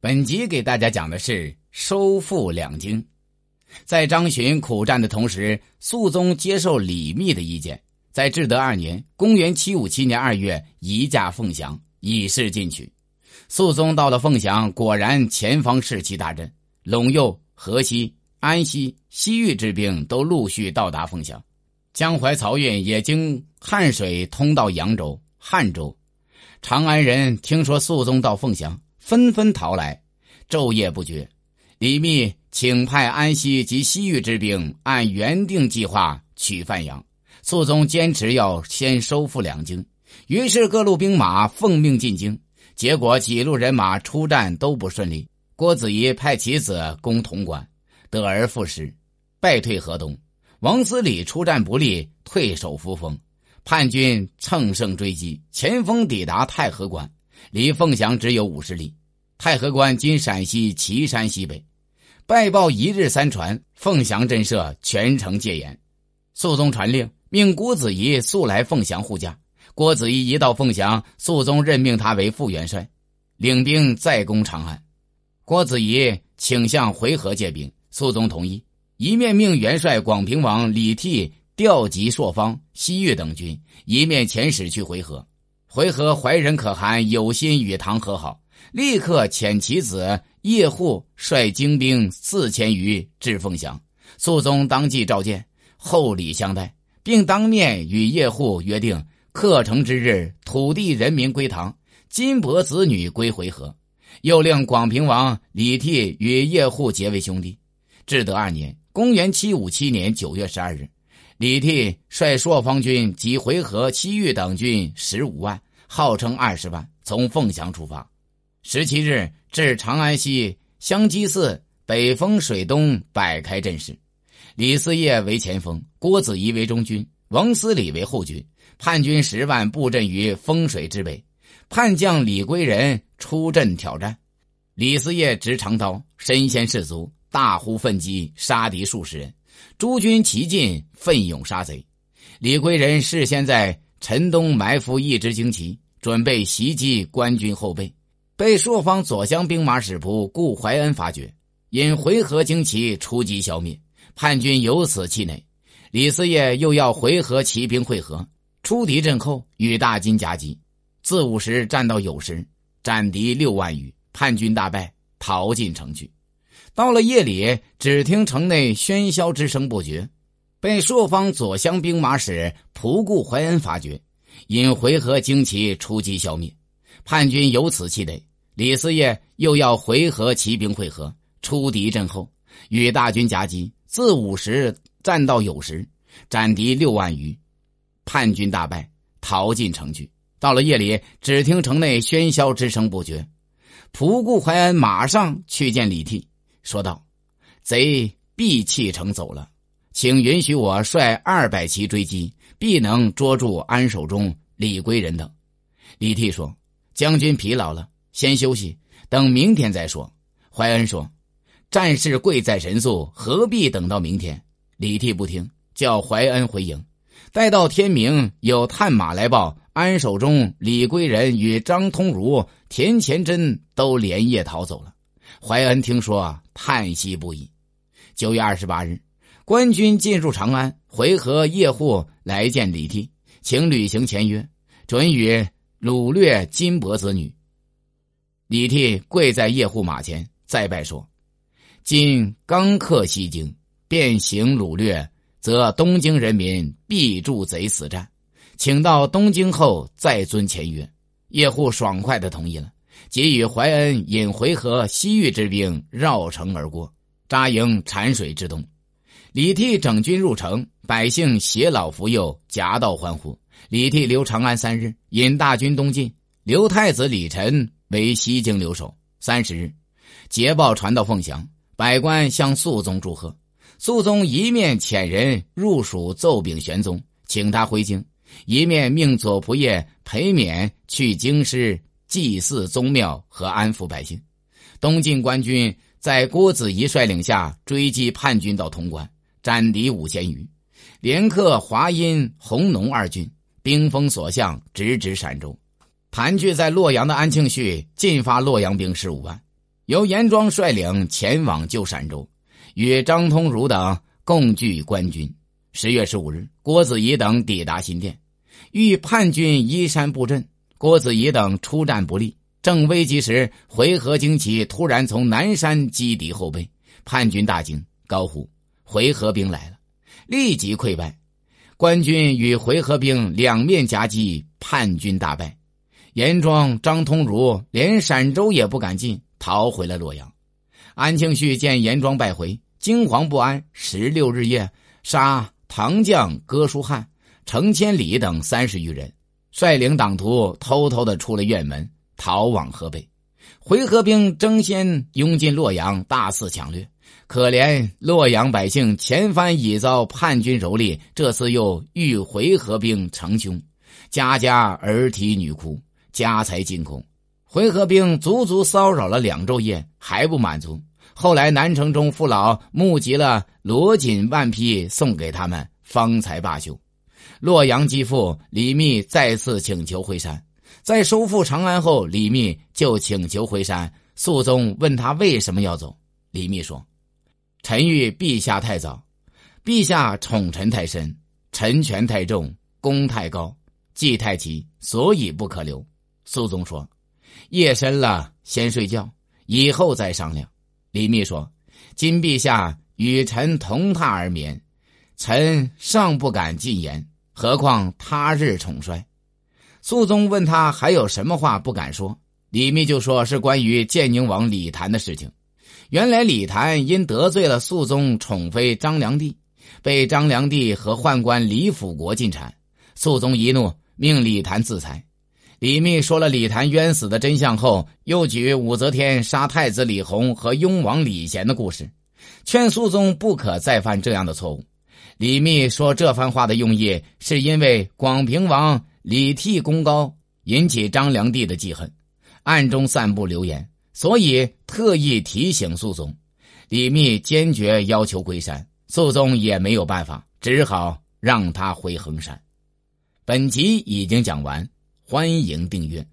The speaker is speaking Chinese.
本集给大家讲的是收复两京。在张巡苦战的同时，肃宗接受李密的意见，在至德二年（公元757年二月）移驾凤翔，以示进取。肃宗到了凤翔，果然前方士气大振，陇右、河西、安西、西域之兵都陆续到达凤翔，江淮漕运也经汉水通到扬州、汉州。长安人听说肃宗到凤翔。纷纷逃来，昼夜不绝。李密请派安西及西域之兵，按原定计划取范阳。肃宗坚持要先收复两京，于是各路兵马奉命进京。结果几路人马出战都不顺利。郭子仪派其子攻潼关，得而复失，败退河东。王思礼出战不利，退守扶风。叛军乘胜追击，前锋抵达太和关，离凤翔只有五十里。太和关今陕西岐山西北，败报一日三传，凤翔震慑，全城戒严。肃宗传令，命郭子仪速来凤翔护驾。郭子仪一到凤翔，肃宗任命他为副元帅，领兵再攻长安。郭子仪请向回纥借兵，肃宗同意，一面命元帅广平王李悌调集朔方、西域等军，一面遣使去回纥。回纥怀仁可汗有心与唐和好。立刻遣其子叶护率精兵四千余至凤翔，肃宗当即召见，厚礼相待，并当面与叶护约定：克城之日，土地人民归唐，金帛子女归回纥。又令广平王李悌与叶护结为兄弟。至德二年（公元757年九月十二日），李悌率朔方军及回纥、西域等军十五万，号称二十万，从凤翔出发。十七日至长安西香积寺北风水东，摆开阵势。李嗣业为前锋，郭子仪为中军，王思礼为后军。叛军十万布阵于风水之北。叛将李归仁出阵挑战。李嗣业执长刀，身先士卒，大呼奋击，杀敌数十人。诸军齐进，奋勇杀贼。李贵人事先在陈东埋伏一支旌旗，准备袭击官军后背。被朔方左厢兵马使仆顾怀恩发觉，因回纥精骑出击消灭，叛军由此气馁。李嗣业又要回纥骑兵会合，出敌阵后与大军夹击，自午时战到酉时，斩敌六万余，叛军大败，逃进城去。到了夜里，只听城内喧嚣之声不绝，被朔方左厢兵马使仆顾怀恩发觉，引回纥旌旗出击消灭，叛军由此气馁。李嗣业又要回纥骑兵会合，出敌阵后，与大军夹击，自午时战到酉时，斩敌六万余，叛军大败，逃进城去。到了夜里，只听城内喧嚣之声不绝。仆固怀恩马上去见李替，说道：“贼必弃城走了，请允许我率二百骑追击，必能捉住安守忠、李归仁等。”李替说：“将军疲劳了。”先休息，等明天再说。怀恩说：“战事贵在神速，何必等到明天？”李替不听，叫怀恩回营。待到天明，有探马来报，安守忠、李归仁与张通儒、田乾真都连夜逃走了。怀恩听说，叹息不已。九月二十八日，官军进入长安，回纥叶护来见李替，请履行签约，准予掳掠金帛子女。李替跪在叶护马前，再拜说：“今刚克西京，便行掳掠，则东京人民必助贼死战。请到东京后再遵签约。”叶护爽快的同意了，即与怀恩引回纥、西域之兵绕城而过，扎营产水之东。李替整军入城，百姓携老扶幼，夹道欢呼。李替留长安三日，引大军东进，留太子李晨。为西京留守。三十日，捷报传到凤翔，百官向肃宗祝贺。肃宗一面遣人入蜀奏禀玄宗，请他回京；一面命左仆射裴冕去京师祭祀宗庙和安抚百姓。东晋官军在郭子仪率领下追击叛军到潼关，斩敌五千余，连克华阴、弘农二郡，兵锋所向，直指陕州。盘踞在洛阳的安庆绪进发洛阳兵十五万，由严庄率领前往救陕州，与张通儒等共聚官军。十月十五日，郭子仪等抵达新店，遇叛军依山布阵，郭子仪等出战不利。正危急时，回纥精骑突然从南山击敌后背，叛军大惊，高呼：“回纥兵来了！”立即溃败。官军与回纥兵两面夹击，叛军大败。严庄、张通儒连陕州也不敢进。逃回了洛阳，安庆绪见严庄败回，惊惶不安。十六日夜，杀唐将哥舒翰、程千里等三十余人，率领党徒偷偷的出了院门，逃往河北。回纥兵争先拥进洛阳，大肆抢掠。可怜洛阳百姓前番已遭叛军蹂躏，这次又遇回纥兵成凶，家家儿啼女哭，家财尽空。回纥兵足足骚扰了两昼夜，还不满足。后来南城中父老募集了罗锦万匹，送给他们，方才罢休。洛阳继父李密再次请求回山，在收复长安后，李密就请求回山。肃宗问他为什么要走，李密说：“臣遇陛下太早，陛下宠臣太深，臣权太重，功太高，祭太急，所以不可留。”肃宗说。夜深了，先睡觉，以后再商量。李密说：“今陛下与臣同榻而眠，臣尚不敢进言，何况他日宠衰？”肃宗问他还有什么话不敢说，李密就说是关于建宁王李谭的事情。原来李谭因得罪了肃宗宠妃张良娣，被张良娣和宦官李辅国进谗，肃宗一怒，命李谭自裁。李密说了李谭冤死的真相后，又举武则天杀太子李弘和雍王李贤的故事，劝肃宗不可再犯这样的错误。李密说这番话的用意，是因为广平王李替功高，引起张良娣的记恨，暗中散布流言，所以特意提醒肃宗。李密坚决要求归山，肃宗也没有办法，只好让他回衡山。本集已经讲完。欢迎订阅。